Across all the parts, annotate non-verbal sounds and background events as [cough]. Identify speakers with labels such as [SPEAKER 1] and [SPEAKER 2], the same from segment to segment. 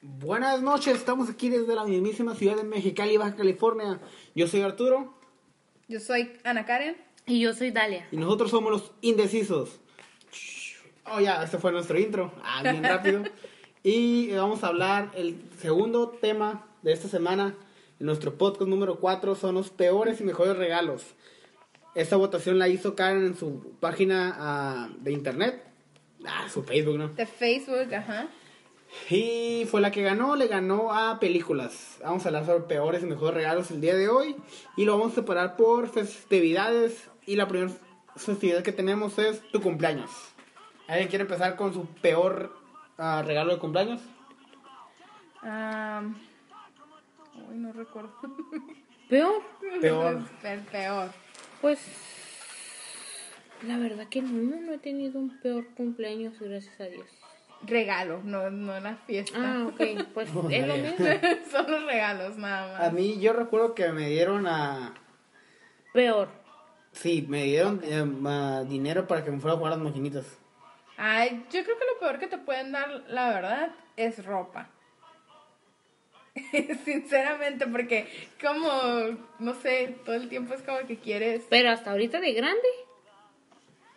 [SPEAKER 1] Buenas noches, estamos aquí desde la mismísima ciudad de Mexicali, Baja California. Yo soy Arturo
[SPEAKER 2] Yo soy Ana Karen.
[SPEAKER 3] Y yo soy Dalia.
[SPEAKER 1] y nosotros somos los indecisos. Oh, ya, este fue nuestro intro. Ah, bien rápido. Y vamos a hablar, el segundo tema de esta semana, en nuestro podcast número 4, son los peores y mejores regalos. Esta votación la hizo Karen en su página ah, de internet. Ah, su Facebook, ¿no?
[SPEAKER 2] De Facebook, ajá.
[SPEAKER 1] Y fue la que ganó, le ganó a películas. Vamos a hablar sobre peores y mejores regalos el día de hoy. Y lo vamos a separar por festividades. Y la primera festividad que tenemos es tu cumpleaños. ¿Alguien quiere empezar con su peor ah, regalo de cumpleaños?
[SPEAKER 2] Uy, no recuerdo. [laughs]
[SPEAKER 3] ¿Peor?
[SPEAKER 1] Peor.
[SPEAKER 2] El peor.
[SPEAKER 3] Pues. La verdad que no, no he tenido un peor cumpleaños, gracias a Dios.
[SPEAKER 2] Regalo, no, no la fiesta.
[SPEAKER 3] Ah, ok, pues
[SPEAKER 1] Oh, [laughs]
[SPEAKER 3] es lo mismo. [laughs]
[SPEAKER 2] Son los regalos, nada más.
[SPEAKER 1] A mí yo recuerdo que me dieron a...
[SPEAKER 3] Peor.
[SPEAKER 1] Sí, me dieron eh, dinero para que me fuera a jugar a las maquinitas.
[SPEAKER 2] Ay, yo creo que lo peor que te pueden dar, la verdad, es ropa. [laughs] Sinceramente, porque como, no sé, todo el tiempo es como que quieres...
[SPEAKER 3] Pero hasta ahorita de grande.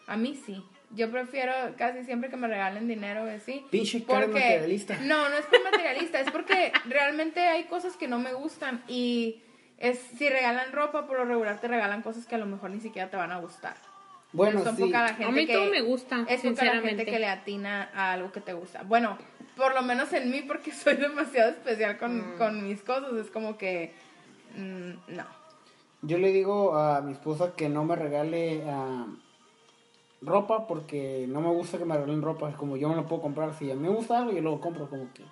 [SPEAKER 2] A mí sí. Yo prefiero casi siempre que me regalen dinero así.
[SPEAKER 1] Pinche cara materialista.
[SPEAKER 2] No, no es por materialista, es porque realmente hay cosas que no me gustan y es si regalan ropa, por lo regular te regalan cosas que a lo mejor ni siquiera te van a gustar.
[SPEAKER 1] Bueno,
[SPEAKER 2] Son
[SPEAKER 1] sí.
[SPEAKER 2] poca la gente
[SPEAKER 3] A mí
[SPEAKER 2] que,
[SPEAKER 3] todo me gusta,
[SPEAKER 2] Es poca la gente que le atina a algo que te gusta. Bueno, por lo menos en mí, porque [laughs] soy demasiado especial con, con mis cosas, es como que... mm, no.
[SPEAKER 1] Yo le digo a mi esposa que no me regale ah, ropa porque no me gusta que me regalen ropa. Es como yo me lo puedo comprar. Si a mí me gusta algo, yo lo compro. Como que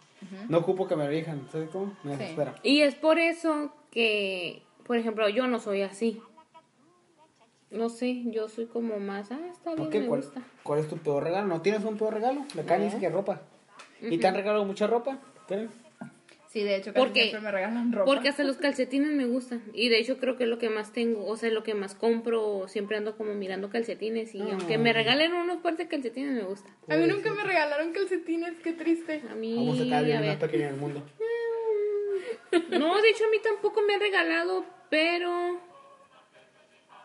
[SPEAKER 1] no ocupo que me elijan. ¿Sabes cómo? Me
[SPEAKER 2] Sí.
[SPEAKER 1] desespera.
[SPEAKER 3] Y es por eso que, por ejemplo, yo no soy así. No sé, yo soy como más, ah, está
[SPEAKER 1] ¿Por
[SPEAKER 3] bien,
[SPEAKER 1] qué?
[SPEAKER 3] me
[SPEAKER 1] ¿Cuál,
[SPEAKER 3] gusta.
[SPEAKER 1] cuál es tu peor regalo? ¿No tienes un peor regalo? La cara dice que ropa. ¿Y te han regalado mucha ropa? ¿Karen?
[SPEAKER 2] Sí, de hecho, casi
[SPEAKER 3] Porque,
[SPEAKER 2] siempre me regalan ropa.
[SPEAKER 3] porque hasta los calcetines me gustan. Y de hecho creo que es lo que más tengo, o sea, lo que más compro, siempre ando como mirando calcetines. Y aunque me regalen unos par de calcetines, me gusta.
[SPEAKER 2] A mí nunca me regalaron calcetines, qué triste.
[SPEAKER 3] A mí,
[SPEAKER 1] Vamos a sacar bien
[SPEAKER 3] a ver.
[SPEAKER 1] pequeño del mundo.
[SPEAKER 3] No, de hecho a mí tampoco me han regalado, pero...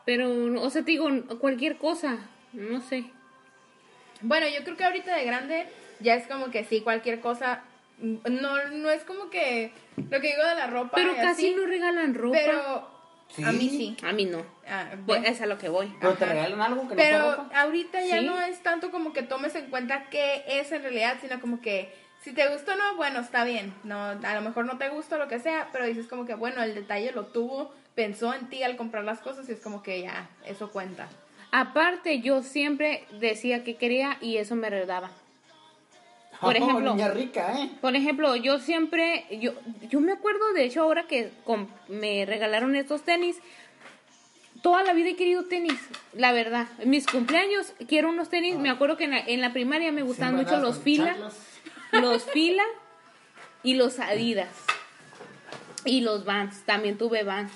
[SPEAKER 3] Pero, o sea, te digo, cualquier cosa, no sé.
[SPEAKER 2] Bueno, yo creo que ahorita de grande ya es como que sí, cualquier cosa. No, no es como que lo que digo de la ropa.
[SPEAKER 3] Pero casi
[SPEAKER 2] así,
[SPEAKER 3] no regalan ropa.
[SPEAKER 2] Pero a mí sí.
[SPEAKER 3] A mí no.
[SPEAKER 2] Ah,
[SPEAKER 3] Pues, es a lo que voy.
[SPEAKER 1] ¿Pero te regalan algo que no sea
[SPEAKER 2] Pero
[SPEAKER 1] ropa?
[SPEAKER 2] ahorita ya
[SPEAKER 3] Sí.
[SPEAKER 2] no es tanto como que tomes en cuenta qué es en realidad, sino como que si te gusta o no, bueno, está bien. No, a lo mejor no te gusta lo que sea, pero dices como que bueno, el detalle lo tuvo, pensó en ti al comprar las cosas y es como que ya, eso cuenta.
[SPEAKER 3] Aparte, yo siempre decía que quería y eso me daba. Por
[SPEAKER 1] Oh,
[SPEAKER 3] ejemplo-
[SPEAKER 1] niña rica, ¿eh?
[SPEAKER 3] Por ejemplo, yo siempre, yo, yo me acuerdo, de hecho, ahora que me regalaron estos tenis, toda la vida he querido tenis, la verdad. En mis cumpleaños quiero unos tenis, me acuerdo que en la, en la primaria me gustaban
[SPEAKER 1] Siempre
[SPEAKER 3] mucho los fila, los [laughs] fila y los adidas. Y los Vans, también tuve Vans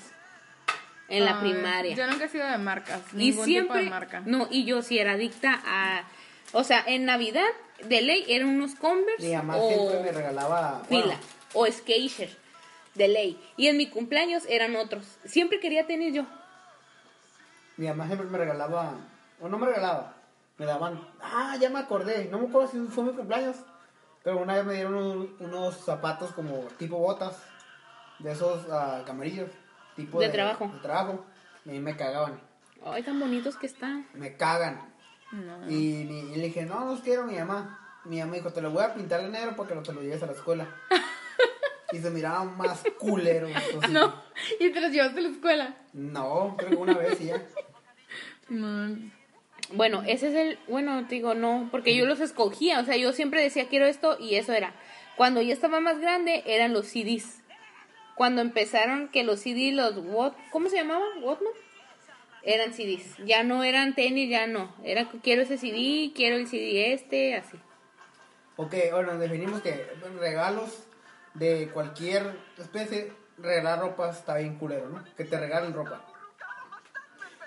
[SPEAKER 3] en la primaria.
[SPEAKER 2] Yo nunca he sido de marcas,
[SPEAKER 3] Y
[SPEAKER 2] ningún
[SPEAKER 3] siempre,
[SPEAKER 2] tipo de marca.
[SPEAKER 3] no, y yo sí era adicta a, o sea, en Navidad de ley eran unos Converse
[SPEAKER 1] Mi mamá
[SPEAKER 3] o
[SPEAKER 1] siempre me regalaba... bueno,
[SPEAKER 3] fila o Skechers de ley. Y en mi cumpleaños eran otros. Siempre quería tener yo.
[SPEAKER 1] Mi mamá siempre me regalaba, o no me regalaba, me daban, ah, ya me acordé, no me acuerdo si fue mi cumpleaños, pero una vez me dieron un- unos zapatos como tipo botas, de esos ah, camarillos, tipo
[SPEAKER 3] De trabajo.
[SPEAKER 1] De trabajo, y me cagaban,
[SPEAKER 3] Ay, tan bonitos que están.
[SPEAKER 1] me cagan.
[SPEAKER 2] No.
[SPEAKER 1] Y, y le dije, no, los quiero mi mamá. Mi mamá dijo, te lo voy a pintar de negro para que no te lo lleves a la escuela. [laughs] y se miraban más culeros.
[SPEAKER 2] No, y te los llevaste a la escuela.
[SPEAKER 1] No, creo que una vez y ya.
[SPEAKER 2] No.
[SPEAKER 3] Bueno, ese es el, bueno, te digo, no, porque yo los escogía, o sea, yo siempre decía quiero esto y eso era. Cuando ya estaba más grande eran los CDs. Cuando empezaron que los CDs, los What, ¿cómo se llamaban? Walkman. Eran CDs. Ya no eran tenis, ya no. Era quiero ese CD, quiero el CD este, así.
[SPEAKER 1] Ok, bueno, definimos que regalos de cualquier especie, regalar ropa está bien culero, ¿no? Que te regalen ropa.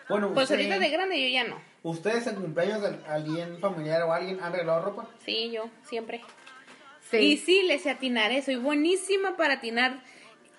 [SPEAKER 1] Bueno,
[SPEAKER 3] Pues
[SPEAKER 1] usted-
[SPEAKER 3] ahorita de grande yo ya no.
[SPEAKER 1] ¿ustedes en cumpleaños de alguien familiar o alguien han regalado ropa?
[SPEAKER 3] Sí, yo, siempre.
[SPEAKER 2] Sí.
[SPEAKER 3] Y sí, le sé atinar eso. Soy buenísima para atinar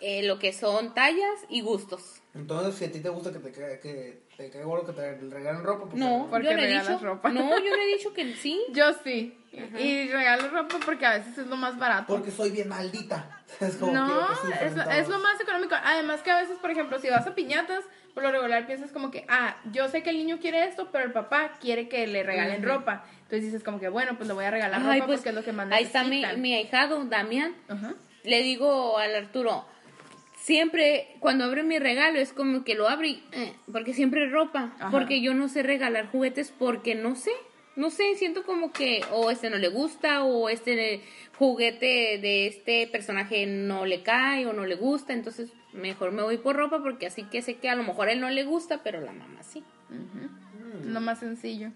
[SPEAKER 3] eh, lo que son tallas y gustos.
[SPEAKER 1] Entonces, si a ti te gusta que te caiga, que te caiga gordo, que te regalen ropa, pues...
[SPEAKER 3] No,
[SPEAKER 2] Porque
[SPEAKER 3] yo no he
[SPEAKER 2] regalas
[SPEAKER 3] dicho.
[SPEAKER 2] ropa.
[SPEAKER 3] No, yo no he dicho que sí. [laughs]
[SPEAKER 2] Yo sí. Y regalo ropa porque a veces es lo más barato.
[SPEAKER 1] Porque soy bien maldita. [laughs] Es como
[SPEAKER 2] No,
[SPEAKER 1] que sufran
[SPEAKER 2] es, lo- es lo más económico. Además que a veces, por ejemplo, si vas a piñatas, por lo regular piensas como que, ah, yo sé que el niño quiere esto, pero el papá quiere que le regalen ropa. Entonces dices como que, bueno, pues le voy a regalar
[SPEAKER 3] Ay,
[SPEAKER 2] ropa
[SPEAKER 3] pues,
[SPEAKER 2] porque es lo que más
[SPEAKER 3] ahí está mi, mi ahijado, Damián.
[SPEAKER 2] Ajá.
[SPEAKER 3] Le digo al Arturo, siempre cuando abre mi regalo es como que lo abre y, eh, porque siempre es ropa.
[SPEAKER 2] Ajá.
[SPEAKER 3] Porque yo no sé regalar juguetes porque no sé. No sé, siento como que o este no le gusta o este juguete de este personaje no le cae o no le gusta. Entonces mejor me voy por ropa porque así que sé que a lo mejor a él no le gusta, pero la mamá sí.
[SPEAKER 2] Ujú. Lo más sencillo.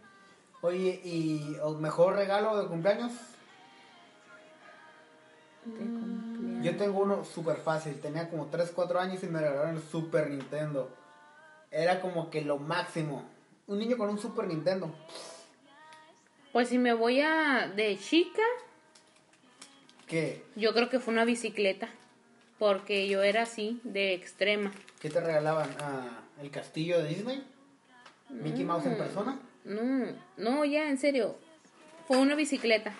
[SPEAKER 1] Oye, ¿y o mejor regalo de cumpleaños? Yo tengo uno súper fácil. Tenía como 3, 4 años y me regalaron el Super Nintendo. Era como que lo máximo. Un niño con un Super Nintendo.
[SPEAKER 3] Pues si me voy a de chica,
[SPEAKER 1] ¿Qué?
[SPEAKER 3] yo creo que fue una bicicleta. Porque yo era así, de extrema.
[SPEAKER 1] ¿Qué te regalaban? Ah, ¿El castillo de Disney? ¿Mickey Mouse en persona?
[SPEAKER 3] No, no, ya, en serio. Fue una bicicleta.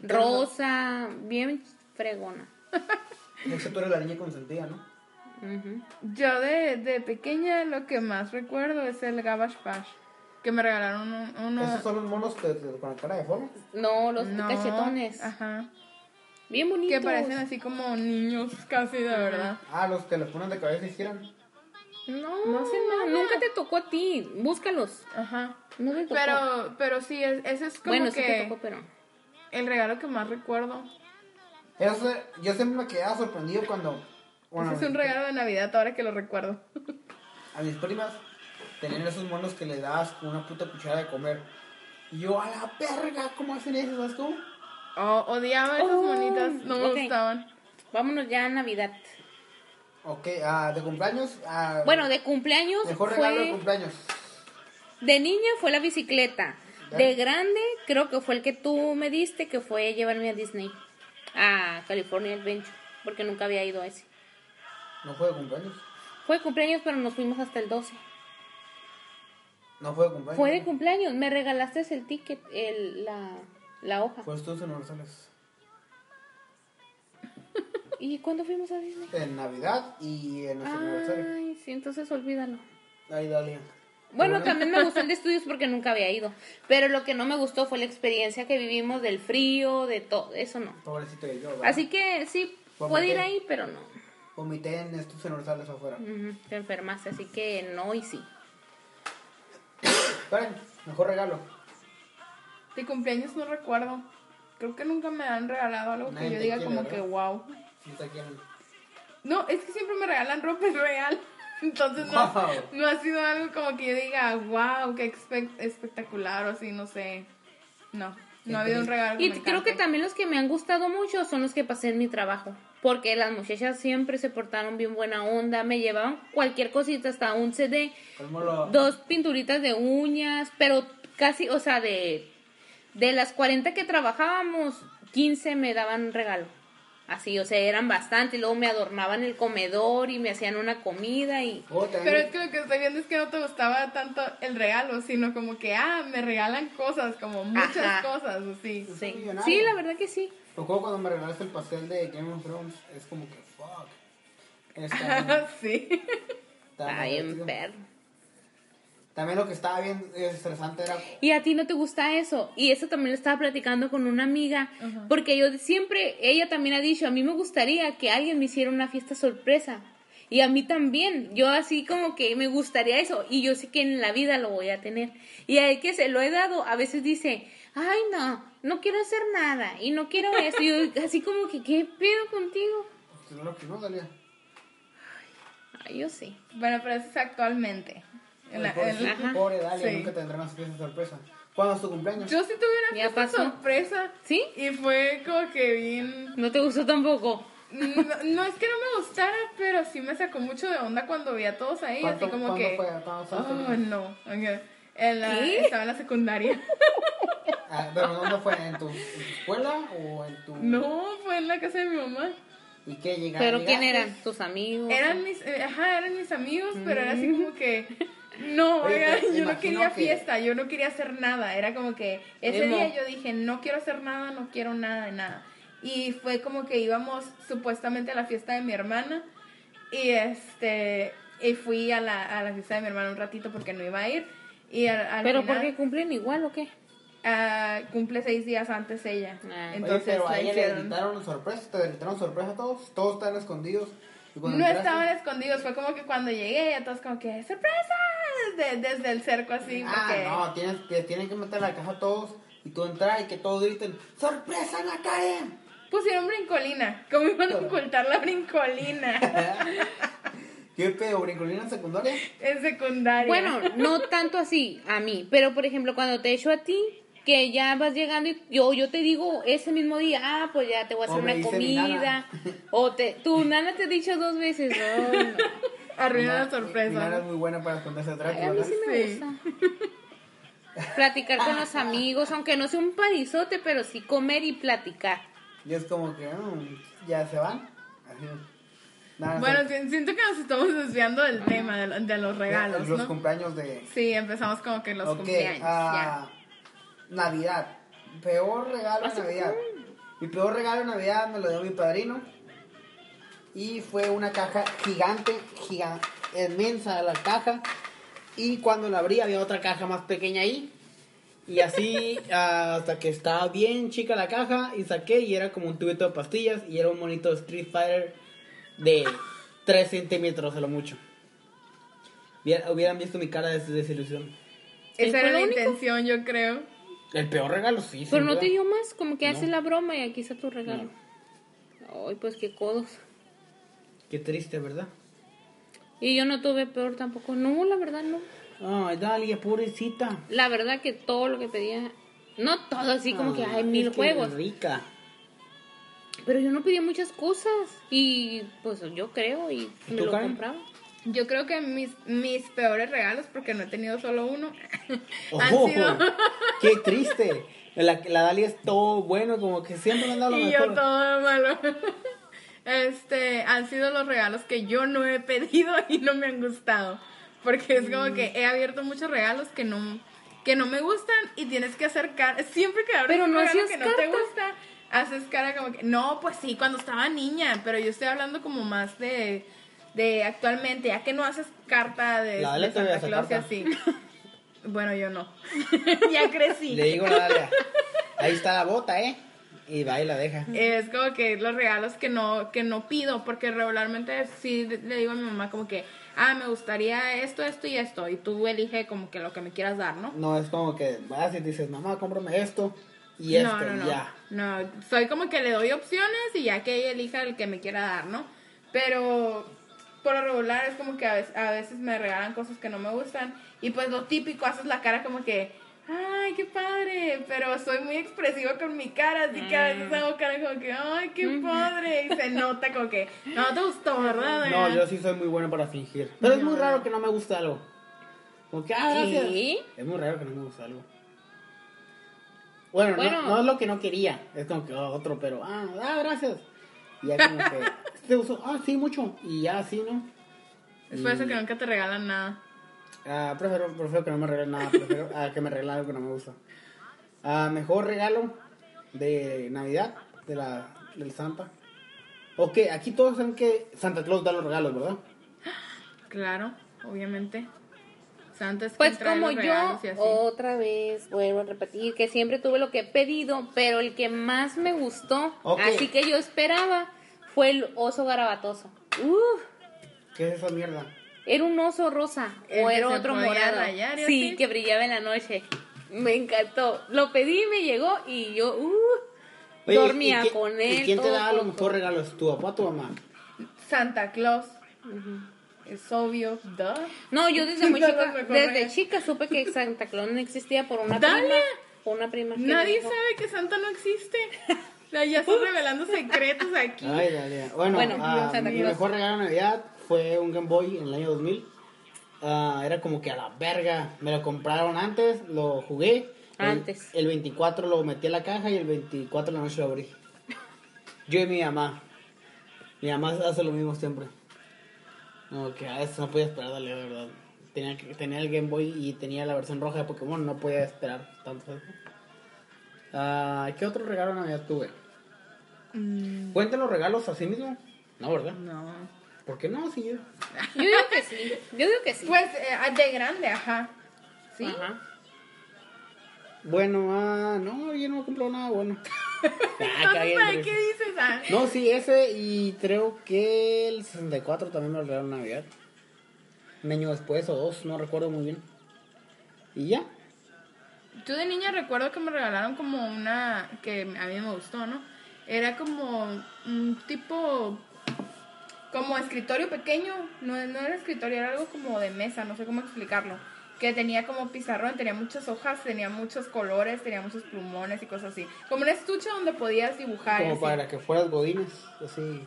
[SPEAKER 3] Rosa, bien fregona. [laughs]
[SPEAKER 1] Es que tú eres la niña consentida, ¿no?
[SPEAKER 2] Yo de, de pequeña lo que más recuerdo es el Gabash Bash. Que me regalaron un- uno.
[SPEAKER 1] ¿Esos son los monos que, que- con la cara de forma?
[SPEAKER 3] No, los
[SPEAKER 2] No,
[SPEAKER 3] cachetones.
[SPEAKER 2] Ajá.
[SPEAKER 3] Bien bonitos.
[SPEAKER 2] Que parecen así como niños casi de verdad.
[SPEAKER 1] Ah, los que les ponen de cabeza y giran.
[SPEAKER 3] No,
[SPEAKER 2] No sé
[SPEAKER 3] no,
[SPEAKER 2] nada.
[SPEAKER 3] nunca te tocó a ti. Búscalos.
[SPEAKER 2] Ajá.
[SPEAKER 3] No te tocó.
[SPEAKER 2] Pero, pero sí, es- ese es como
[SPEAKER 3] bueno, sí
[SPEAKER 2] que
[SPEAKER 3] te tocó, pero.
[SPEAKER 2] el regalo que más recuerdo.
[SPEAKER 1] Eso, yo siempre me quedaba sorprendido cuando... bueno,
[SPEAKER 2] ese es un regalo de Navidad ahora que lo recuerdo.
[SPEAKER 1] A mis primas tenían esos monos que le dabas con una puta cuchara de comer. Y yo, a la verga, ¿cómo hacen eso? ¿Sabes cómo?
[SPEAKER 2] Oh, odiaba esas
[SPEAKER 3] Oh,
[SPEAKER 2] monitas, no me gustaban.
[SPEAKER 3] Vámonos ya a Navidad.
[SPEAKER 1] Ok, ah, de cumpleaños. ah,
[SPEAKER 3] Bueno, de cumpleaños.
[SPEAKER 1] Mejor regalo de cumpleaños.
[SPEAKER 3] De niña fue la bicicleta. De grande, creo que fue el que tú me diste, que fue llevarme a Disney. A California Adventure. Porque nunca había ido a ese.
[SPEAKER 1] No fue de cumpleaños.
[SPEAKER 3] Fue de cumpleaños, pero nos fuimos hasta el 12.
[SPEAKER 1] No fue de cumpleaños.
[SPEAKER 3] Fue de cumpleaños. Me regalaste el ticket, el, la, la hoja.
[SPEAKER 1] Pues todos universales. [laughs]
[SPEAKER 3] ¿Y cuándo fuimos a Disney?
[SPEAKER 1] En Navidad y en nuestro aniversario.
[SPEAKER 3] Ay, sí, entonces olvídalo.
[SPEAKER 1] Ahí, dale.
[SPEAKER 3] Bueno, también me gustó el de [laughs] estudios porque nunca había ido. Pero lo que no me gustó fue la experiencia que vivimos del frío, de todo. Eso no.
[SPEAKER 1] Pobrecito de yo, ¿verdad?
[SPEAKER 3] Así que sí, puede ir ahí, pero no.
[SPEAKER 1] Vomité en estos universales afuera.
[SPEAKER 3] Ujú, Te enfermaste, así que no y sí.
[SPEAKER 1] Esperen, mejor regalo.
[SPEAKER 2] De cumpleaños no recuerdo. Creo que nunca me han regalado algo
[SPEAKER 1] Nadie
[SPEAKER 2] que yo diga
[SPEAKER 1] quiere,
[SPEAKER 2] como
[SPEAKER 1] ¿verdad?
[SPEAKER 2] que wow. No, es que siempre me regalan ropa [laughs] real. Entonces no,
[SPEAKER 1] Wow.
[SPEAKER 2] no ha sido algo como que yo diga, wow, qué espe- espectacular o así, no sé. No, no ha habido un regalo.
[SPEAKER 3] Y
[SPEAKER 2] me
[SPEAKER 3] creo que también los que me han gustado mucho son los que pasé en mi trabajo. Porque las muchachas siempre se portaron bien buena onda, me llevaban cualquier cosita, hasta un CD,
[SPEAKER 1] ¿Cómo lo-
[SPEAKER 3] dos pinturitas de uñas, pero casi, o sea, de, de las 40 que trabajábamos, 15 me daban regalo. Así, o sea, eran bastante. Y luego me adornaban el comedor y me hacían una comida y...
[SPEAKER 1] Oh,
[SPEAKER 2] Pero es que lo que estoy viendo es que no te gustaba tanto el regalo, sino como que, ah, me regalan cosas, como muchas
[SPEAKER 3] Ajá.
[SPEAKER 2] cosas, así.
[SPEAKER 3] Sí. sí, la verdad que sí.
[SPEAKER 1] Recuerdo cuando me regalaste el pastel de Game of Thrones. Es como que, fuck. [laughs] Está
[SPEAKER 2] sí.
[SPEAKER 1] está
[SPEAKER 3] bien perro.
[SPEAKER 1] También lo que estaba bien estresante era
[SPEAKER 3] Y a ti no te gusta eso. Y eso también lo estaba platicando con una amiga. Porque yo siempre, ella también ha dicho, a mí me gustaría que alguien me hiciera una fiesta sorpresa. Y a mí también. Yo así como que me gustaría eso. Y yo sé que en la vida lo voy a tener. Y a él que se lo he dado, a veces dice, ay no, no quiero hacer nada. Y no quiero eso. Y yo así como que, ¿qué pedo contigo?
[SPEAKER 1] pues, lo que no salía.
[SPEAKER 3] Ay, yo sí.
[SPEAKER 2] Bueno, pero eso es actualmente. En la-
[SPEAKER 1] Pobre,
[SPEAKER 2] en la-
[SPEAKER 1] pobre Dalia,
[SPEAKER 2] Sí.
[SPEAKER 1] nunca tendrá una fiesta sorpresa. ¿Cuándo es tu cumpleaños?
[SPEAKER 2] Yo sí tuve una fiesta sorpresa.
[SPEAKER 3] ¿Sí?
[SPEAKER 2] Y fue como que bien...
[SPEAKER 3] ¿No te gustó tampoco?
[SPEAKER 2] No, no es que no me gustara, pero sí me sacó mucho de onda cuando vi a todos ahí.
[SPEAKER 1] ¿Cuánto-
[SPEAKER 2] Así como que...
[SPEAKER 1] fue?
[SPEAKER 2] Oh, no. Ok. En la-
[SPEAKER 3] ¿Qué?
[SPEAKER 2] estaba en la secundaria. [laughs]
[SPEAKER 1] Ah, ¿Pero dónde fue? ¿En tu, en tu escuela o en tu...?
[SPEAKER 2] No, fue en la casa de mi mamá.
[SPEAKER 1] ¿Y qué? Llega,
[SPEAKER 3] ¿Pero quién eran? ¿Tus amigos?
[SPEAKER 2] Eran mis, eh, ajá, eran mis amigos, pero era así como que, [laughs] no,
[SPEAKER 1] Oye,
[SPEAKER 2] oiga, yo no quería
[SPEAKER 1] que-
[SPEAKER 2] fiesta, yo no quería hacer nada, era como que ese
[SPEAKER 3] Emo.
[SPEAKER 2] día yo dije, no quiero hacer nada, no quiero nada de nada. Y fue como que íbamos supuestamente a la fiesta de mi hermana y este, y fui a la, a la fiesta de mi hermana un ratito porque no iba a ir. Y al, al
[SPEAKER 3] ¿Pero
[SPEAKER 2] final,
[SPEAKER 3] por qué cumplen igual o qué?
[SPEAKER 2] ah, cumple seis días antes ella.
[SPEAKER 3] Ah.
[SPEAKER 1] Oye,
[SPEAKER 2] Entonces
[SPEAKER 1] pero a
[SPEAKER 2] la
[SPEAKER 1] ella le gritaron sorpresa, te gritaron sorpresa a todos, todos estaban escondidos.
[SPEAKER 2] No
[SPEAKER 1] entraste-
[SPEAKER 2] estaban escondidos, fue como que cuando llegué, ya todos como que, ¡sorpresa! Desde, desde el cerco así,
[SPEAKER 1] Ah,
[SPEAKER 2] porque...
[SPEAKER 1] no, tienes, te tienen que meter a la caja todos y tú entrar y que todos griten ¡Sorpresa en la calle!
[SPEAKER 2] Pusieron brincolina, ¿cómo iban a ocultar la brincolina? [laughs]
[SPEAKER 1] ¿Qué pedo? ¿Brincolina en secundaria?
[SPEAKER 2] en secundaria.
[SPEAKER 3] Bueno, no tanto así a mí, pero por ejemplo, cuando te echo a ti, que ya vas llegando y yo, yo te digo ese mismo día, ah, pues ya te voy a hacer una comida. O te, tu nana te ha dicho dos veces, no, no. [laughs]
[SPEAKER 2] Arruina la sorpresa.
[SPEAKER 1] es muy buena para esconderse atrás.
[SPEAKER 3] Ay, a mí sí me
[SPEAKER 2] Sí.
[SPEAKER 3] gusta. [laughs] Platicar con los amigos, aunque no sea un parizote, pero sí comer y platicar.
[SPEAKER 1] Y es como que, mm, ya se van. Así. Nada,
[SPEAKER 2] Bueno, siento que nos estamos desviando del tema de, de los regalos,
[SPEAKER 1] Los
[SPEAKER 2] ¿no?
[SPEAKER 1] cumpleaños de.
[SPEAKER 2] Sí, empezamos como que los
[SPEAKER 1] Ok,
[SPEAKER 2] cumpleaños,
[SPEAKER 1] ah, Navidad. Peor regalo de Navidad. Mi peor regalo de Navidad me lo dio mi padrino. Y fue una caja gigante, gigante, inmensa la caja. Y cuando la abrí había otra caja más pequeña ahí. Y así [laughs] hasta que estaba bien chica la caja y saqué y era como un tubito de pastillas y era un monito Street Fighter de 3 centímetros a lo mucho. Hubiera- Hubieran visto mi cara de desilusión.
[SPEAKER 2] Esa
[SPEAKER 3] ¿Fue
[SPEAKER 2] era la
[SPEAKER 3] único?
[SPEAKER 2] intención, yo creo.
[SPEAKER 1] El peor regalo, sí.
[SPEAKER 3] Pero no
[SPEAKER 1] duda.
[SPEAKER 3] te dio más, como que
[SPEAKER 1] No.
[SPEAKER 3] haces la broma y aquí está tu regalo. Ay, pues qué codos.
[SPEAKER 1] Qué triste, ¿verdad?
[SPEAKER 3] Y yo no tuve peor tampoco. No, la verdad no.
[SPEAKER 1] Ay, Dalia, pobrecita.
[SPEAKER 3] La verdad que todo lo que pedía, no todo así como que hay mil juegos,
[SPEAKER 1] es rica.
[SPEAKER 3] pero yo no pedía muchas cosas y pues yo creo y me lo
[SPEAKER 1] Karen?
[SPEAKER 3] compraba.
[SPEAKER 2] Yo creo que mis, mis peores regalos, porque no he tenido solo uno, han
[SPEAKER 1] Oh,
[SPEAKER 2] sido... [laughs]
[SPEAKER 1] qué triste. La, la Dalia es todo bueno, como que siempre me han dado lo
[SPEAKER 2] y yo todo malo. Este, han sido los regalos que yo no he pedido [laughs] y no me han gustado. Porque es como que he abierto muchos regalos que no, que no me gustan y tienes que acercar. Siempre que abres
[SPEAKER 3] Pero
[SPEAKER 2] un
[SPEAKER 3] no
[SPEAKER 2] regalo que no te gusta, haces cara como que. No, pues sí, cuando estaba niña, pero yo estoy hablando como más de, de actualmente, ya que no haces carta de,
[SPEAKER 1] La
[SPEAKER 2] de Santa Claus y así. [laughs] Bueno, yo no. [laughs] ya crecí.
[SPEAKER 1] Le digo a ahí está la bota, ¿eh? Y va y la deja.
[SPEAKER 2] Es como que los regalos que no, que no pido, porque regularmente sí le digo a mi mamá como que, ah, me gustaría esto, esto y esto, y tú elige como que lo que me quieras dar, ¿no?
[SPEAKER 1] No es como que vas y dices, mamá, cómprame esto y esto,
[SPEAKER 2] no, no,
[SPEAKER 1] y
[SPEAKER 2] no.
[SPEAKER 1] ya.
[SPEAKER 2] No, soy como que le doy opciones y ya que ella elija el que me quiera dar, ¿no? Pero por lo regular es como que a veces, a veces me regalan cosas que no me gustan y pues lo típico, haces la cara como que, ay, qué padre, pero soy muy expresiva con mi cara, así que a veces
[SPEAKER 1] Mm.
[SPEAKER 2] hago cara como que, ay, qué padre, y se nota como que, no te gustó, ¿verdad?
[SPEAKER 1] No, yo sí soy muy bueno para fingir. Pero es muy raro que no me guste algo. Como que, ah, gracias.
[SPEAKER 3] ¿Qué?
[SPEAKER 1] Es muy raro que no me guste algo. Bueno, no-
[SPEAKER 3] Bueno.
[SPEAKER 1] No, es lo que no quería. Es como que oh, otro, pero, ah, ah, gracias. Y ya como que, [laughs] ¿te gustó? Ah, sí, mucho. Y ya así, ¿no?
[SPEAKER 2] Es por eso que nunca te regalan nada.
[SPEAKER 1] Ah, prefiero, prefiero que no me regalen nada. Prefiero ah, que me regalen algo que no me gusta. Ah, mejor regalo de Navidad de la, del Santa. Ok, aquí todos saben que Santa Claus da los regalos, ¿verdad?
[SPEAKER 2] Claro, obviamente. Santa es
[SPEAKER 3] Pues
[SPEAKER 2] trae
[SPEAKER 3] como
[SPEAKER 2] los
[SPEAKER 3] yo,
[SPEAKER 2] regalos y así.
[SPEAKER 3] otra vez vuelvo a repetir que siempre tuve lo que he pedido, pero el que más me gustó, así que yo esperaba, fue el oso garabatoso.
[SPEAKER 1] ¿Qué es esa mierda?
[SPEAKER 3] Era un oso rosa
[SPEAKER 2] El
[SPEAKER 3] o era otro morado.
[SPEAKER 2] rayar
[SPEAKER 3] sí,
[SPEAKER 2] así.
[SPEAKER 3] que brillaba en la noche. Me encantó. Lo pedí, me llegó y yo uh,
[SPEAKER 1] Oye,
[SPEAKER 3] dormía
[SPEAKER 1] ¿y quién-
[SPEAKER 3] con él.
[SPEAKER 1] ¿Y quién te
[SPEAKER 3] todo,
[SPEAKER 1] da
[SPEAKER 3] todo,
[SPEAKER 1] los mejores regalos? ¿Tu papá o tu mamá?
[SPEAKER 2] Santa Claus. Es obvio. Duh.
[SPEAKER 3] No, yo desde muy [laughs] chica, desde chica supe que Santa Claus no existía por una
[SPEAKER 2] Dale.
[SPEAKER 3] prima. Por una prima.
[SPEAKER 2] Nadie
[SPEAKER 3] dijo.
[SPEAKER 2] sabe que Santa no existe. [laughs] Ya estás revelando secretos aquí.
[SPEAKER 1] Ay, dale. Bueno,
[SPEAKER 3] Bueno,
[SPEAKER 1] ah, mi mejor regalo de Navidad fue un Game Boy en el año 2000. Ah, era como que a la verga. Me lo compraron antes, lo jugué El-
[SPEAKER 3] Antes.
[SPEAKER 1] El 24 lo metí a la caja y el 24 de la noche lo abrí. Yo y mi mamá. Mi mamá hace lo mismo siempre. No, que a eso no podía esperar, dale, de verdad. Tenía, tenía el Game Boy y tenía la versión roja de Pokémon, no podía esperar tanto. Ah, ¿Qué otro regalo de Navidad tuve?
[SPEAKER 2] Mm,
[SPEAKER 1] ¿Cuentan los regalos así mismo? No, ¿verdad?
[SPEAKER 2] no.
[SPEAKER 1] ¿Por qué no? Si yo...
[SPEAKER 3] Yo digo que sí. Yo digo que sí.
[SPEAKER 2] Pues eh, de grande, ajá. ¿Sí?
[SPEAKER 3] Ajá.
[SPEAKER 1] Bueno, ah, no, yo no me compré nada bueno. [laughs] Ah, cagué,
[SPEAKER 2] Entonces, ¿para
[SPEAKER 1] Andrés.
[SPEAKER 2] qué dices? Ah,
[SPEAKER 1] No, sí, ese y creo que el 64 también me lo regalaron Navidad. Un año después o dos, no recuerdo muy bien. Y ya.
[SPEAKER 2] Yo de niña recuerdo que me regalaron como una que a mí me gustó, ¿no? Era como un tipo como escritorio pequeño, no, no era escritorio, era algo como de mesa, no sé cómo explicarlo. Que tenía como pizarrón, tenía muchas hojas, tenía muchos colores, tenía muchos plumones y cosas así. Como un estuche donde podías dibujar.
[SPEAKER 1] Como
[SPEAKER 2] así.
[SPEAKER 1] para que fueras godines, así.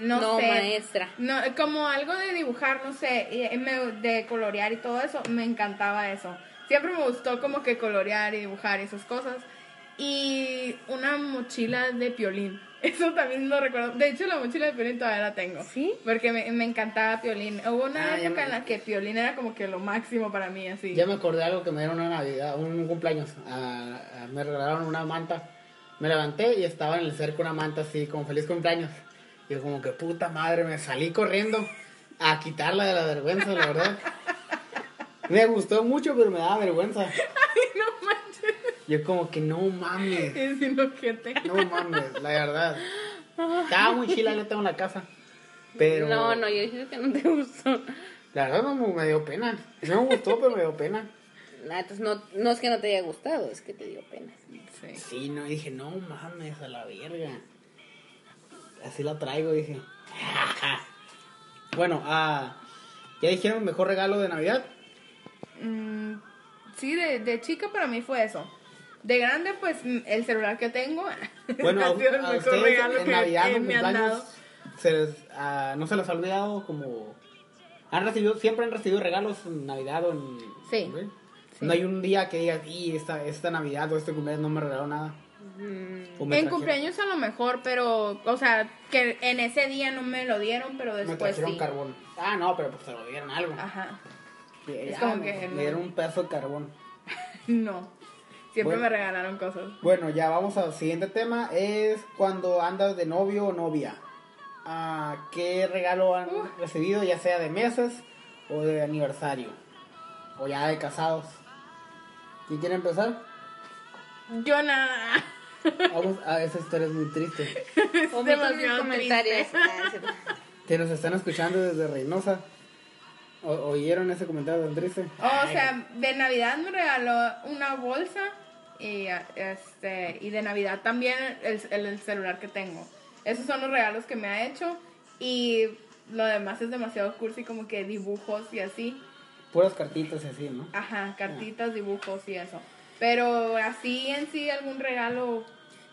[SPEAKER 2] No,
[SPEAKER 3] No,
[SPEAKER 2] sé.
[SPEAKER 3] maestra.
[SPEAKER 2] No, como algo de dibujar, no sé, y- y me- de colorear y todo eso, me encantaba eso. Siempre me gustó como que colorear y dibujar y esas cosas. Y una mochila de piolín. [laughs] Eso también lo recuerdo. De hecho, la mochila de piolín todavía la tengo.
[SPEAKER 3] ¿Sí?
[SPEAKER 2] Porque me, me encantaba piolín. Hubo una
[SPEAKER 1] Ah, ya
[SPEAKER 2] época
[SPEAKER 1] me-
[SPEAKER 2] en la que piolín era como que lo máximo para mí, así.
[SPEAKER 1] Ya me acordé de algo que me dieron una Navidad, un cumpleaños. Ah, ah, me regalaron una manta. Me levanté y estaba en el cerco una manta así, como feliz cumpleaños. Y yo como que puta madre, me salí corriendo a quitarla de la vergüenza, la verdad. [laughs] Me gustó mucho, pero me daba vergüenza. Yo como que no mames. [laughs]
[SPEAKER 2] Es.
[SPEAKER 1] No mames, la verdad. Estaba muy chila, le tengo en la casa. Pero.
[SPEAKER 3] No, no, yo dije que no te gustó.
[SPEAKER 1] La verdad no me dio pena. No me gustó, pero me dio pena.
[SPEAKER 3] Nah, entonces no, no es que no te haya gustado, es que te dio pena.
[SPEAKER 2] Sí.
[SPEAKER 1] Sí, no, dije, no mames, a la verga. Así la traigo, dije. Bueno, ah, ¿ya dijeron mejor regalo de Navidad?
[SPEAKER 2] Mm, sí, de, de chica para mí fue eso. De grande, pues el celular que tengo [laughs]
[SPEAKER 1] Bueno,
[SPEAKER 2] ha
[SPEAKER 1] a,
[SPEAKER 2] sido el
[SPEAKER 1] a
[SPEAKER 2] mejor regalo
[SPEAKER 1] en
[SPEAKER 2] que
[SPEAKER 1] Navidad
[SPEAKER 2] me han dado.
[SPEAKER 1] se les, ah, ¿no se les ha olvidado como... Han recibido, siempre han recibido regalos en Navidad o en...
[SPEAKER 2] Sí.
[SPEAKER 1] No hay un día que digas, y esta, esta Navidad o este cumpleaños no me regaló nada.
[SPEAKER 3] Mm,
[SPEAKER 1] me
[SPEAKER 2] En
[SPEAKER 1] trajeron-
[SPEAKER 2] cumpleaños a lo mejor, pero, o sea, que en ese día no me lo dieron, pero
[SPEAKER 1] Me
[SPEAKER 2] después
[SPEAKER 1] trajeron
[SPEAKER 2] sí.
[SPEAKER 1] carbón. Ah, no, pero pues te lo dieron algo.
[SPEAKER 2] Ajá.
[SPEAKER 1] Y
[SPEAKER 2] es
[SPEAKER 1] ya,
[SPEAKER 2] como
[SPEAKER 1] me,
[SPEAKER 2] que
[SPEAKER 1] me dieron un pedazo de carbón. [laughs]
[SPEAKER 2] No. Siempre
[SPEAKER 1] Bueno.
[SPEAKER 2] me regalaron cosas.
[SPEAKER 1] Bueno, ya vamos al siguiente tema. Es cuando andas de novio o novia. Ah, ¿Qué regalo han
[SPEAKER 2] Uh.
[SPEAKER 1] recibido, ya sea de meses o de aniversario? O ya de casados. ¿Quién quiere empezar?
[SPEAKER 2] Yo nada.
[SPEAKER 1] Vamos a esa historia es muy triste.
[SPEAKER 2] demasiado
[SPEAKER 3] comentarios. [laughs] Ah, es.
[SPEAKER 1] Que nos están escuchando desde Reynosa. O- ¿Oyeron ese comentario tan triste?
[SPEAKER 2] O sea, de Navidad me regaló una bolsa y, este, y de Navidad también el, el- el celular que tengo. Esos son los regalos que me ha hecho y lo demás es demasiado cursi, como que dibujos y así.
[SPEAKER 1] Puras cartitas y así, ¿no?
[SPEAKER 2] Ajá, cartitas, dibujos y eso. Pero así en sí algún regalo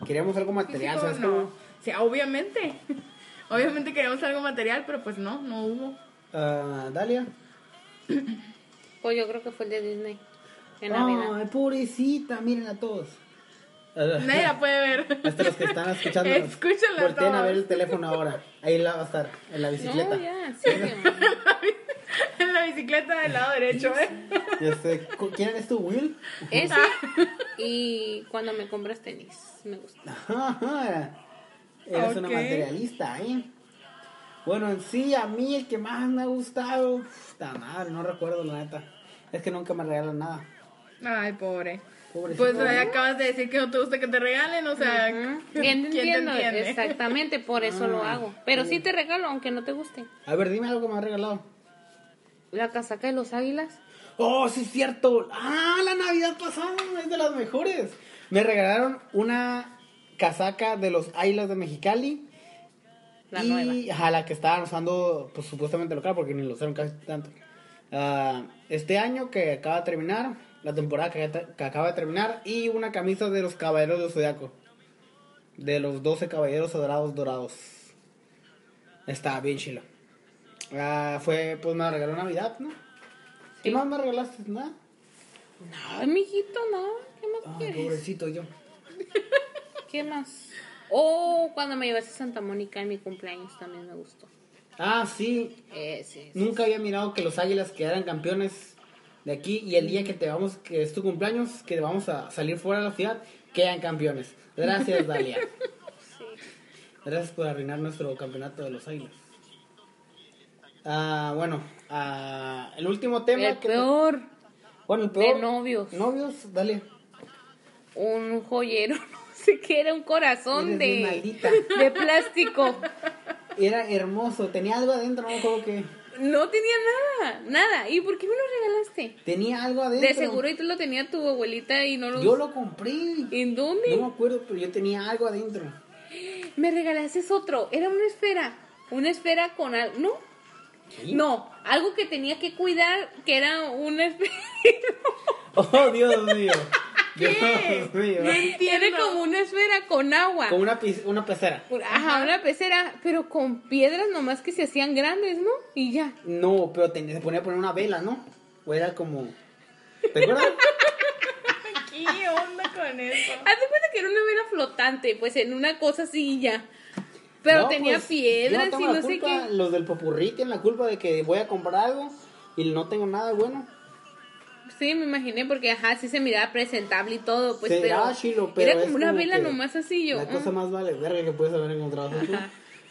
[SPEAKER 1] Queríamos algo material,
[SPEAKER 2] físico,
[SPEAKER 1] ¿sabes?
[SPEAKER 2] no.
[SPEAKER 1] cómo?
[SPEAKER 2] Sí, obviamente. [laughs] obviamente queríamos algo material, pero pues no, no hubo.
[SPEAKER 1] Ah, Dalia.
[SPEAKER 3] Pues yo creo que fue el de Disney. En Navidad.
[SPEAKER 1] Ay, pobrecita, miren a todos.
[SPEAKER 2] Nadie la puede ver.
[SPEAKER 1] Hasta los que están escuchando.
[SPEAKER 2] Escúchenla
[SPEAKER 1] Volteen a ver el teléfono ahora. Ahí la va a estar, en la bicicleta.
[SPEAKER 3] No, ya, [laughs] en
[SPEAKER 2] la bicicleta del lado derecho, ¿eh?
[SPEAKER 1] Ya sé. ¿cu- ¿Quién eres tú, Will?
[SPEAKER 3] Ese y cuando me compras tenis, me gusta. [laughs]
[SPEAKER 1] Eres una materialista, ¿eh? Bueno, en sí, a mí el que más me ha gustado. Puta madre, no recuerdo la neta. Es que nunca me regalan nada.
[SPEAKER 2] Ay, pobre.
[SPEAKER 1] Pobrecito.
[SPEAKER 2] Pues ahí acabas de decir que no te gusta que te regalen, o sea. ¿quién
[SPEAKER 3] te entiendo,
[SPEAKER 2] entiende?
[SPEAKER 3] exactamente, por eso lo hago. Pero sí te regalo, aunque no te guste.
[SPEAKER 1] A ver, dime algo que me ha regalado.
[SPEAKER 3] La casaca de los águilas.
[SPEAKER 1] Oh, sí es cierto. Ah, la Navidad pasada es de las mejores. Me regalaron una casaca de los Islas de Mexicali.
[SPEAKER 3] La
[SPEAKER 1] y,
[SPEAKER 3] nueva.
[SPEAKER 1] Ajá, la que estaban usando, pues supuestamente local, porque ni lo usaron casi tanto. Ah, este año que acaba de terminar, la temporada que, que acaba de terminar, y una camisa de los Caballeros del Zodiaco. De los 12 Caballeros Dorados Dorados. Está bien chila. Ah, fue, pues me regaló Navidad, ¿no? ¿Qué
[SPEAKER 3] Sí.
[SPEAKER 1] más me regalaste? ¿Nada?
[SPEAKER 3] No, mijito, no. ¿Qué más
[SPEAKER 1] Ay,
[SPEAKER 3] quieres?
[SPEAKER 1] pobrecito yo. [laughs]
[SPEAKER 3] ¿Qué más? Oh, cuando me llevaste a Santa Mónica en mi cumpleaños también me gustó.
[SPEAKER 1] Ah, sí.
[SPEAKER 3] Ese.
[SPEAKER 1] Nunca había mirado que los águilas quedaran campeones de aquí y el día que te vamos, que es tu cumpleaños, que vamos a salir fuera de la ciudad, quedan campeones. Gracias, [laughs] Dalia.
[SPEAKER 3] Sí.
[SPEAKER 1] Gracias por arruinar nuestro campeonato de los águilas. Ah, bueno, ah, el último tema.
[SPEAKER 3] El
[SPEAKER 1] que-
[SPEAKER 3] peor.
[SPEAKER 1] Bueno, el peor.
[SPEAKER 3] de novios.
[SPEAKER 1] Novios, Dalia.
[SPEAKER 3] Un joyero, [laughs] no sé qué era, un corazón de, de plástico.
[SPEAKER 1] Era hermoso, tenía algo adentro, no me acuerdo qué.
[SPEAKER 3] No tenía nada, nada. ¿Y por qué me lo regalaste?
[SPEAKER 1] Tenía algo adentro.
[SPEAKER 3] De seguro y tú lo tenía tu abuelita y no lo...
[SPEAKER 1] Yo lo compré.
[SPEAKER 3] ¿En dónde?
[SPEAKER 1] No me acuerdo, pero yo tenía algo adentro.
[SPEAKER 3] Me regalaste otro. Era una esfera. Una esfera con algo. ¿No? No, algo que tenía que cuidar, que era una esfera. [laughs]
[SPEAKER 1] Oh, Dios mío. Dios mío.
[SPEAKER 3] Era como una esfera con agua.
[SPEAKER 1] Como una, una pecera.
[SPEAKER 3] Ajá, una pecera, pero con piedras nomás que se hacían grandes, ¿no? Y ya.
[SPEAKER 1] No, pero se ponía a poner una vela, ¿no? O era como... ¿Te acuerdas? [laughs]
[SPEAKER 2] ¿Qué onda con eso?
[SPEAKER 3] Haz de cuenta que era una vela flotante, pues en una cosa así y ya. Pero
[SPEAKER 1] No,
[SPEAKER 3] tenía
[SPEAKER 1] pues,
[SPEAKER 3] piedras
[SPEAKER 1] no
[SPEAKER 3] y no sé qué.
[SPEAKER 1] Los del popurrí tienen la culpa de que voy a comprar algo y no tengo nada bueno.
[SPEAKER 3] Sí, me imaginé porque ajá, sí se miraba presentable y todo, pues pero,
[SPEAKER 1] miraba chilo, pero
[SPEAKER 3] era como una
[SPEAKER 1] como
[SPEAKER 3] vela nomás así yo.
[SPEAKER 1] La cosa
[SPEAKER 3] mm.
[SPEAKER 1] más vale verga que puedes haber encontrado.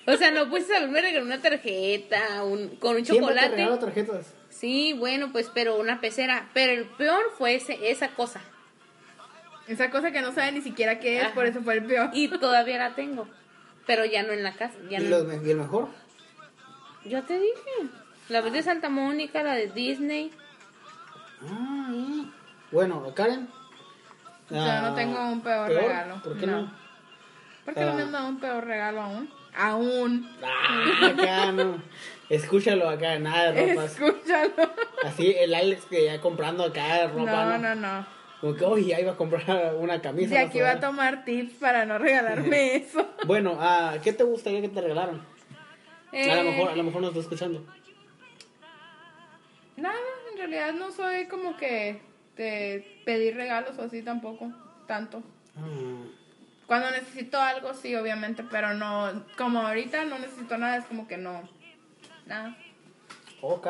[SPEAKER 3] O sea, no puedes haberme regalado una tarjeta, un, con un
[SPEAKER 1] te
[SPEAKER 3] chocolate.
[SPEAKER 1] regalo tarjetas.
[SPEAKER 3] Sí, bueno, pues, pero una pecera. Pero el peor fue ese, esa cosa.
[SPEAKER 2] Esa cosa que no sabe ni siquiera qué es,
[SPEAKER 3] Ajá.
[SPEAKER 2] por eso fue el peor.
[SPEAKER 3] Y todavía la tengo. Pero ya no en la casa. Ya
[SPEAKER 1] ¿Y,
[SPEAKER 3] no.
[SPEAKER 1] me- y el mejor?
[SPEAKER 3] Yo te dije. La vez de Santa Mónica, la de Disney.
[SPEAKER 1] Ah, eh. Bueno, Karen.
[SPEAKER 2] Yo no tengo un peor regalo.
[SPEAKER 1] ¿Por qué
[SPEAKER 2] No.
[SPEAKER 1] no?
[SPEAKER 2] ¿Por qué no me
[SPEAKER 1] Ah.
[SPEAKER 2] han dado un peor regalo aún? Aún.
[SPEAKER 1] Ah, acá no. Escúchalo acá, nada de ropas.
[SPEAKER 2] Escúchalo.
[SPEAKER 1] Así el Alex que ya comprando acá ropa.
[SPEAKER 2] No, no, no.
[SPEAKER 1] Como que, oye, ya iba a comprar una camisa.
[SPEAKER 2] De aquí va a
[SPEAKER 1] sudadera".
[SPEAKER 2] tomar tips para no regalarme [laughs] eso.
[SPEAKER 1] Bueno, ah, ¿qué te gustaría que te regalaran? A
[SPEAKER 3] Eh,
[SPEAKER 1] lo mejor, a lo mejor no estoy escuchando.
[SPEAKER 2] Nada, en realidad no soy como que de pedir regalos o así tampoco, tanto.
[SPEAKER 1] Ah,
[SPEAKER 2] Cuando necesito algo, sí, obviamente, pero no, como ahorita no necesito nada, es como que no, nada.
[SPEAKER 1] ok.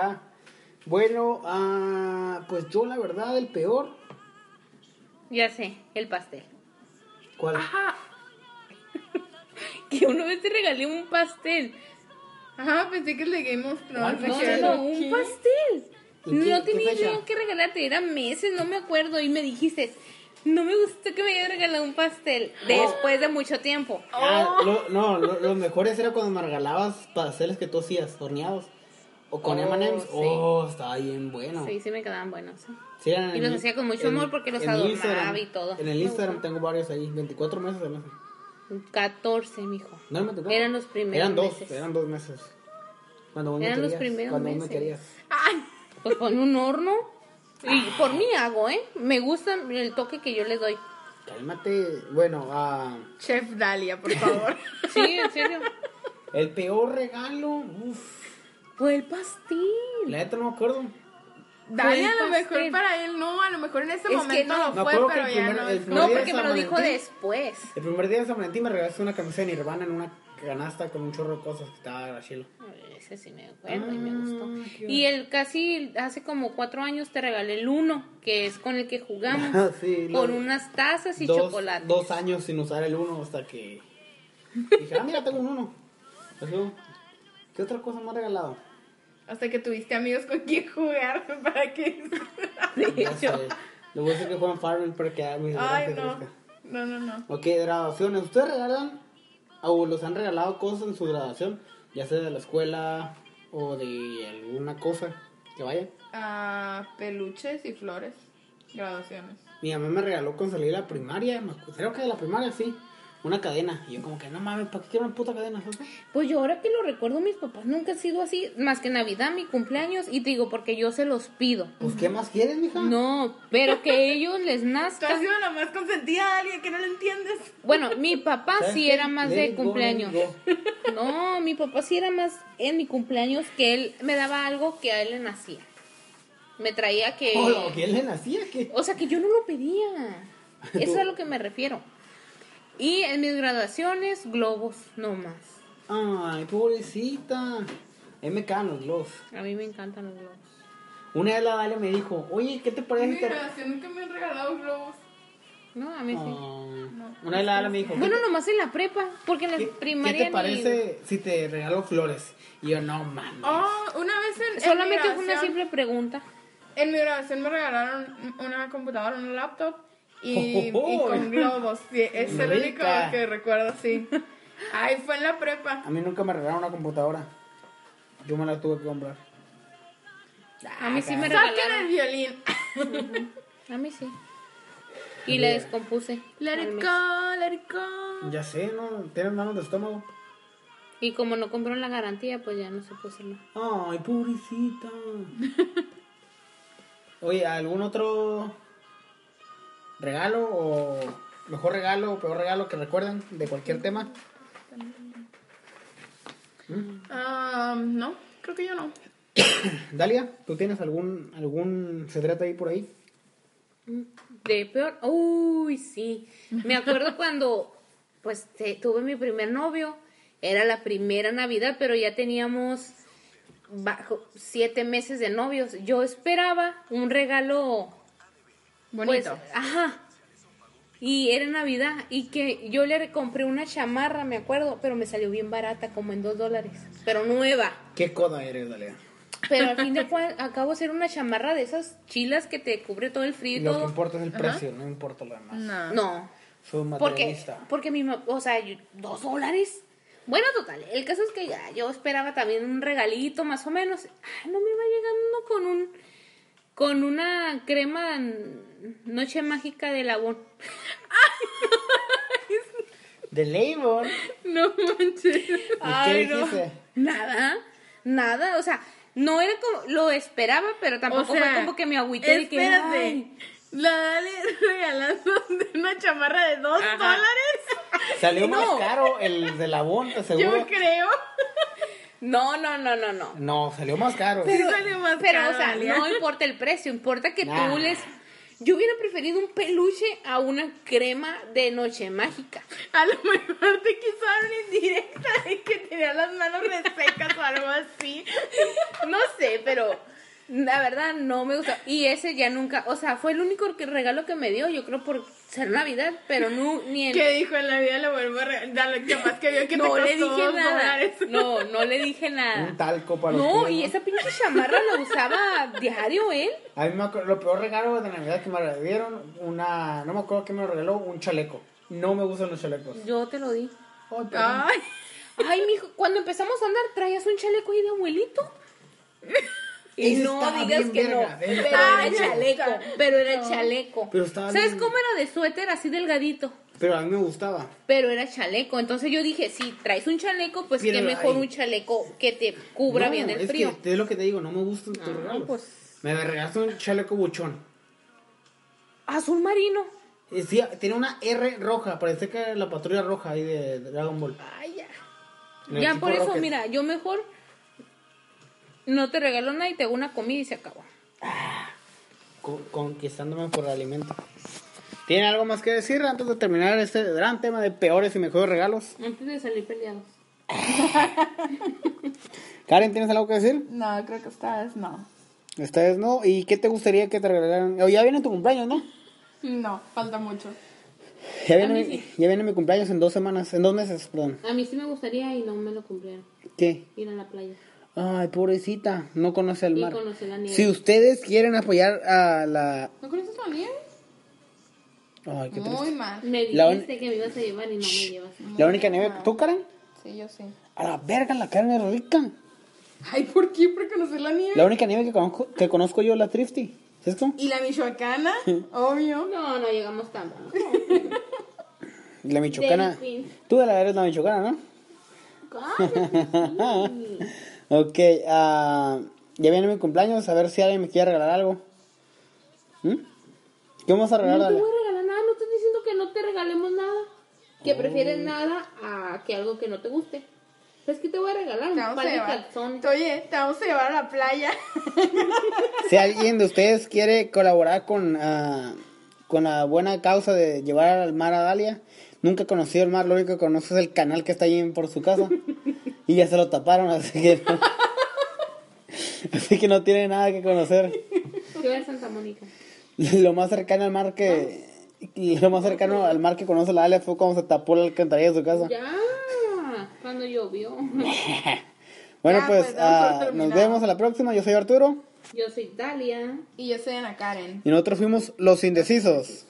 [SPEAKER 1] Bueno, ah, pues yo la verdad, el peor.
[SPEAKER 3] Ya sé, el pastel.
[SPEAKER 1] ¿Cuál?
[SPEAKER 2] Ajá, [laughs]
[SPEAKER 3] Que una vez te regalé un pastel.
[SPEAKER 2] ajá, pensé que el de Game of Thrones.
[SPEAKER 1] ¿Cuál
[SPEAKER 3] No, no, no, un
[SPEAKER 2] ¿qué?
[SPEAKER 3] pastel.
[SPEAKER 1] ¿Y qué-
[SPEAKER 3] No
[SPEAKER 1] qué
[SPEAKER 3] tenía idea que regalarte, eran meses, no me acuerdo. Y me dijiste, no me gustó que me haya regalado un pastel después de mucho tiempo.
[SPEAKER 1] Ah,
[SPEAKER 2] Oh.
[SPEAKER 1] lo- no, lo- los mejores era cuando me regalabas pasteles que tú hacías, horneados. O con
[SPEAKER 3] Oh,
[SPEAKER 1] M&M's.
[SPEAKER 3] sí.
[SPEAKER 1] Oh, estaba bien bueno.
[SPEAKER 3] Sí, sí me quedaban buenos. ¿eh?
[SPEAKER 1] Sí,
[SPEAKER 3] Y los hacía con mucho
[SPEAKER 1] en-
[SPEAKER 3] amor porque los adornaba y todo.
[SPEAKER 1] En el Instagram tengo varios ahí, 24 meses además.
[SPEAKER 3] 14, mijo.
[SPEAKER 1] No me tocó.
[SPEAKER 3] Eran los primeros
[SPEAKER 1] Eran dos,
[SPEAKER 3] meses.
[SPEAKER 1] eran dos meses. Cuando
[SPEAKER 3] Eran los
[SPEAKER 1] querías,
[SPEAKER 3] primeros
[SPEAKER 1] cuando vos me
[SPEAKER 3] meses.
[SPEAKER 1] querías.
[SPEAKER 2] Ay,
[SPEAKER 3] Pues pon un horno. Y por mí hago, ¿eh? Me gusta el toque que yo le doy.
[SPEAKER 1] Cálmate. Bueno, ah,
[SPEAKER 2] Chef Dalia, por favor. [laughs]
[SPEAKER 3] Sí, en serio.
[SPEAKER 1] el peor regalo. Uf,
[SPEAKER 3] Fue el pastel.
[SPEAKER 1] la neta no me acuerdo.
[SPEAKER 2] Dalia, a lo
[SPEAKER 3] pastel.
[SPEAKER 2] mejor para él no, a lo mejor en ese
[SPEAKER 3] Es que
[SPEAKER 2] momento
[SPEAKER 3] no.
[SPEAKER 2] lo fue,
[SPEAKER 1] acuerdo que
[SPEAKER 2] pero
[SPEAKER 1] el
[SPEAKER 2] ya
[SPEAKER 1] primer-
[SPEAKER 2] no.
[SPEAKER 1] el
[SPEAKER 3] No,
[SPEAKER 1] día
[SPEAKER 3] porque me lo dijo después.
[SPEAKER 1] El primer día de San Valentín me regalaste una camisa de Nirvana en una canasta con un chorro de cosas que estaba chilo.
[SPEAKER 3] Ese sí me acuerdo y me
[SPEAKER 1] Ah,
[SPEAKER 3] gustó. Y el casi hace como cuatro años te regalé el uno, que es con el que jugamos.
[SPEAKER 1] Ah, [laughs] sí,
[SPEAKER 3] con unas tazas y
[SPEAKER 1] dos,
[SPEAKER 3] chocolate.
[SPEAKER 1] dos años sin usar el uno hasta que dije, ah, mira, tengo un uno. Así, ¿Qué otra cosa me ha regalado?
[SPEAKER 2] Hasta que tuviste amigos con quien jugar [laughs] [laughs] para que...
[SPEAKER 3] De hecho.
[SPEAKER 1] Le voy a decir que juegan Farmville para que
[SPEAKER 2] Ay, no. No, no, no.
[SPEAKER 1] Ok, graduaciones. ¿Ustedes regalan o los han regalado cosas en su graduación? Ya sea de la escuela o de alguna cosa que vaya.
[SPEAKER 2] Ah, peluches y flores. Graduaciones.
[SPEAKER 1] Mi mamá me regaló con salir de la primaria, creo que de la primaria sí, una cadena. Y yo como que no mames, ¿para qué quiero una puta cadena? ¿sabes?
[SPEAKER 3] Pues yo ahora que lo recuerdo, mis papás nunca han sido así, más que Navidad, mi cumpleaños, y te digo, porque yo se los pido.
[SPEAKER 1] Pues ¿qué más quieres, mija?
[SPEAKER 3] No, pero que [laughs] ellos les
[SPEAKER 2] Tú has
[SPEAKER 3] nazca.
[SPEAKER 2] sido la más consentida de alguien que no lo entiendes.
[SPEAKER 3] Bueno, mi papá
[SPEAKER 1] ¿Sabes
[SPEAKER 3] sí
[SPEAKER 1] qué?
[SPEAKER 3] era más
[SPEAKER 1] Let
[SPEAKER 3] de
[SPEAKER 1] go,
[SPEAKER 3] cumpleaños. [laughs] No, mi papá sí era más en mi cumpleaños que él me daba algo que a él le nacía. Me traía que... [laughs]
[SPEAKER 1] Oh, ¿Quién le nacía? ¿Qué?
[SPEAKER 3] O sea, que yo no lo pedía. Eso es a lo que me refiero. Y en mis graduaciones, globos, no más.
[SPEAKER 1] Ay, pobrecita. A mí me caen los globos.
[SPEAKER 3] A mí me encantan los globos.
[SPEAKER 1] Una vez la Dalia me dijo, oye, ¿qué te
[SPEAKER 2] En
[SPEAKER 1] parece?
[SPEAKER 2] mi
[SPEAKER 1] si te-
[SPEAKER 2] graduación nunca me han regalado globos.
[SPEAKER 3] No, a mí sí.
[SPEAKER 1] Ah, Una vez la Dalia me dijo, ¿qué
[SPEAKER 3] Bueno, nomás en la prepa, porque en la
[SPEAKER 1] ¿qué,
[SPEAKER 3] primaria
[SPEAKER 1] qué te
[SPEAKER 3] ni-
[SPEAKER 1] parece si te regalo flores? Y yo, no mames.
[SPEAKER 2] Oh, una vez en, en
[SPEAKER 3] Solamente
[SPEAKER 2] mi
[SPEAKER 3] fue una
[SPEAKER 2] graduación-
[SPEAKER 3] simple pregunta.
[SPEAKER 2] En mi grabación me regalaron una computadora, un laptop y,
[SPEAKER 1] Oh, oh,
[SPEAKER 2] y
[SPEAKER 1] oh.
[SPEAKER 2] con globos. Sí, es el único que recuerdo, sí. Ay, fue en la prepa.
[SPEAKER 1] A mí nunca me regalaron una computadora. Yo me la tuve que comprar.
[SPEAKER 3] A mí sí me
[SPEAKER 2] Saquen el
[SPEAKER 3] regalaron.
[SPEAKER 2] violín. [laughs]
[SPEAKER 3] A mí sí. Y la descompuse.
[SPEAKER 2] Let it go, let it go.
[SPEAKER 1] Ya sé, ¿no? Tienes manos de estómago.
[SPEAKER 3] Y como no compró la garantía, pues ya no se puso nada.
[SPEAKER 1] Ay, pobrecita. [laughs] Oye, ¿algún otro regalo o mejor regalo o peor regalo que recuerden de cualquier tema?
[SPEAKER 2] Ah, no, creo que yo no. [coughs]
[SPEAKER 1] Dalia, ¿tú tienes algún algún secreto ahí por ahí?
[SPEAKER 3] De peor. Uy, sí. Me acuerdo [laughs] cuando, pues, te- tuve mi primer novio. Era la primera Navidad, pero ya teníamos bajo siete meses de novios. Yo esperaba un regalo
[SPEAKER 2] Bonito.
[SPEAKER 3] Pues, ajá. Y era Navidad y que yo le compré una chamarra, me acuerdo, pero me salió bien barata, como en dos dólares, pero nueva.
[SPEAKER 1] ¿Qué coda eres, Dalia?
[SPEAKER 3] Pero al fin de [laughs] cuentas, acabo de ser una chamarra de esas chilas que te cubre todo el frío y
[SPEAKER 1] Lo que importa es el precio, no importa lo demás.
[SPEAKER 2] no.
[SPEAKER 3] No,
[SPEAKER 1] Soy un
[SPEAKER 3] porque,
[SPEAKER 1] materialista.
[SPEAKER 3] porque mi, ma- o sea, dos dólares. Bueno, total, el caso es que ya yo esperaba también un regalito más o menos. Ay, no me va llegando con un, con una crema noche mágica de labón. [laughs]
[SPEAKER 1] De Labor.
[SPEAKER 2] No manches.
[SPEAKER 1] ¿Y qué
[SPEAKER 3] no.
[SPEAKER 1] dijiste?
[SPEAKER 3] Nada, nada, o sea, no era como, lo esperaba, pero tampoco
[SPEAKER 2] O sea,
[SPEAKER 3] fue como que me agüité de que,
[SPEAKER 2] Espérate.
[SPEAKER 3] ay,
[SPEAKER 2] La Dale regalando una chamarra de dos
[SPEAKER 3] Ajá.
[SPEAKER 2] dólares.
[SPEAKER 1] Salió
[SPEAKER 3] No.
[SPEAKER 1] más caro el de Labón, ¿te seguro?
[SPEAKER 2] Yo creo.
[SPEAKER 3] No, no, no, no, no.
[SPEAKER 1] No, salió más caro.
[SPEAKER 2] Sí salió más
[SPEAKER 3] Pero,
[SPEAKER 2] caro,
[SPEAKER 3] o sea, no importa el precio, importa que
[SPEAKER 1] Nah.
[SPEAKER 3] tú les... Yo hubiera preferido un peluche a una crema de noche mágica.
[SPEAKER 2] A lo mejor te quiso dar una indirecta de que tenía las manos resecas o algo así.
[SPEAKER 3] No sé, pero la verdad no me gusta. Y ese ya nunca, o sea, fue el único que- regalo que me dio, yo creo por ser Navidad, pero no, ni en...
[SPEAKER 2] Que dijo en la vida le vuelvo a regalar. Capaz que vio que
[SPEAKER 3] no
[SPEAKER 2] te
[SPEAKER 3] le
[SPEAKER 2] costó
[SPEAKER 3] dije nada. No, no le dije nada.
[SPEAKER 1] Un talco para los
[SPEAKER 3] No,
[SPEAKER 1] pies,
[SPEAKER 3] y esa pinche chamarra la usaba diario él.
[SPEAKER 1] A mí me acuerdo, lo peor regalo de Navidad que me dieron, una, no me acuerdo qué me lo regaló, un chaleco. No me gustan los chalecos.
[SPEAKER 3] Yo te lo di.
[SPEAKER 1] Ay, perdón.
[SPEAKER 2] Ay,
[SPEAKER 3] Ay, mijo, cuando empezamos a andar traías un chaleco ahí de abuelito. [laughs] Y no digas que
[SPEAKER 1] verga,
[SPEAKER 3] no. Pero era chaleco. Pero era chaleco.
[SPEAKER 1] Pero estaba
[SPEAKER 3] ¿Sabes
[SPEAKER 1] bien-
[SPEAKER 3] cómo era de suéter así delgadito?
[SPEAKER 1] Pero a mí me gustaba.
[SPEAKER 3] Pero era chaleco. Entonces yo dije, si traes un chaleco, pues
[SPEAKER 1] Pero
[SPEAKER 3] qué mejor
[SPEAKER 1] ay.
[SPEAKER 3] un chaleco que te cubra
[SPEAKER 1] No,
[SPEAKER 3] bien el
[SPEAKER 1] es
[SPEAKER 3] frío.
[SPEAKER 1] Que, es lo que te digo, no me gustan tus
[SPEAKER 3] Ah,
[SPEAKER 1] regalos.
[SPEAKER 3] pues.
[SPEAKER 1] Me regalaste un chaleco buchón.
[SPEAKER 3] Azul marino.
[SPEAKER 1] Y sí, tiene una R roja, parece que era la patrulla roja ahí de Dragon Ball.
[SPEAKER 3] Ay, ya. Por eso,
[SPEAKER 1] Rocket.
[SPEAKER 3] mira, yo mejor no te regalo nada y te hago una comida y se acabó.
[SPEAKER 1] Co- conquistándome por el alimento. ¿Tiene algo más que decir antes de terminar este gran tema de peores y mejores regalos?
[SPEAKER 3] Antes de salir peleados. [laughs]
[SPEAKER 1] Karen, ¿tienes algo que decir?
[SPEAKER 2] No, creo que esta vez no.
[SPEAKER 1] Esta vez no. ¿Y qué te gustaría que te regalaran? Oh, ya viene tu cumpleaños, ¿no?
[SPEAKER 2] No, falta mucho.
[SPEAKER 1] Ya
[SPEAKER 3] A
[SPEAKER 1] viene, mi-
[SPEAKER 3] sí.
[SPEAKER 1] ya viene mi cumpleaños en dos semanas, en dos meses, perdón.
[SPEAKER 3] A mí sí me gustaría y no me lo cumplieron.
[SPEAKER 1] ¿Qué?
[SPEAKER 3] Ir a la playa.
[SPEAKER 1] Ay, pobrecita, no conoce el
[SPEAKER 3] Y
[SPEAKER 1] mar.
[SPEAKER 3] conocer la nieve.
[SPEAKER 1] Si ustedes quieren apoyar a la...
[SPEAKER 2] ¿No conoces la nieve?
[SPEAKER 1] Ay, qué
[SPEAKER 2] Muy
[SPEAKER 1] triste.
[SPEAKER 2] mal.
[SPEAKER 3] Me
[SPEAKER 1] La
[SPEAKER 3] dijiste
[SPEAKER 1] un-
[SPEAKER 3] que me ibas a llevar y no me llevas.
[SPEAKER 1] La única nieve... ¿Tú, Karen?
[SPEAKER 2] Sí, yo sí.
[SPEAKER 1] A la verga, la Karen es rica.
[SPEAKER 2] Ay, ¿por qué? ¿Por conocer la nieve?
[SPEAKER 1] La única nieve que conozco, que conozco yo es la Thrifty. ¿Sabes cómo?
[SPEAKER 2] ¿Y la michoacana? Obvio.
[SPEAKER 3] No, no llegamos tan. [laughs]
[SPEAKER 1] La michoacana. Tú de la eres la michoacana, ¿no?
[SPEAKER 3] Cállate. [laughs]
[SPEAKER 1] Ok, ah, ya viene mi cumpleaños, a ver si alguien me quiere regalar algo. ¿Mm? ¿Qué vamos a regalar?
[SPEAKER 3] No te
[SPEAKER 1] Dale?
[SPEAKER 3] voy a regalar nada, no estoy diciendo que no te regalemos nada. Que prefieres nada a que algo que no te guste. Pues que te voy a regalar
[SPEAKER 2] Te
[SPEAKER 3] un
[SPEAKER 2] vamos
[SPEAKER 3] par
[SPEAKER 2] a
[SPEAKER 3] de calzones.
[SPEAKER 2] Oye, te vamos a llevar a la playa. [laughs]
[SPEAKER 1] Si alguien de ustedes quiere colaborar con, ah, con la buena causa de llevar al mar a Dalia, nunca he conocido el mar, lo único que conoce es el canal que está ahí por su casa. [laughs] Y ya se lo taparon, [laughs] así que no, así que no tiene nada que conocer.
[SPEAKER 3] Yo voy a Santa Mónica.
[SPEAKER 1] Lo más cercano al mar que lo más cercano al mar que conoce la Dalia fue cuando se tapó la alcantarilla de su casa.
[SPEAKER 3] Ya, cuando llovió. [laughs]
[SPEAKER 1] Bueno,
[SPEAKER 2] Ya,
[SPEAKER 1] pues
[SPEAKER 2] pues,
[SPEAKER 1] ah, nos vemos a la próxima. Yo soy Arturo
[SPEAKER 3] Yo soy Dalia.
[SPEAKER 2] Y yo soy Ana Karen.
[SPEAKER 1] y nosotros fuimos los indecisos.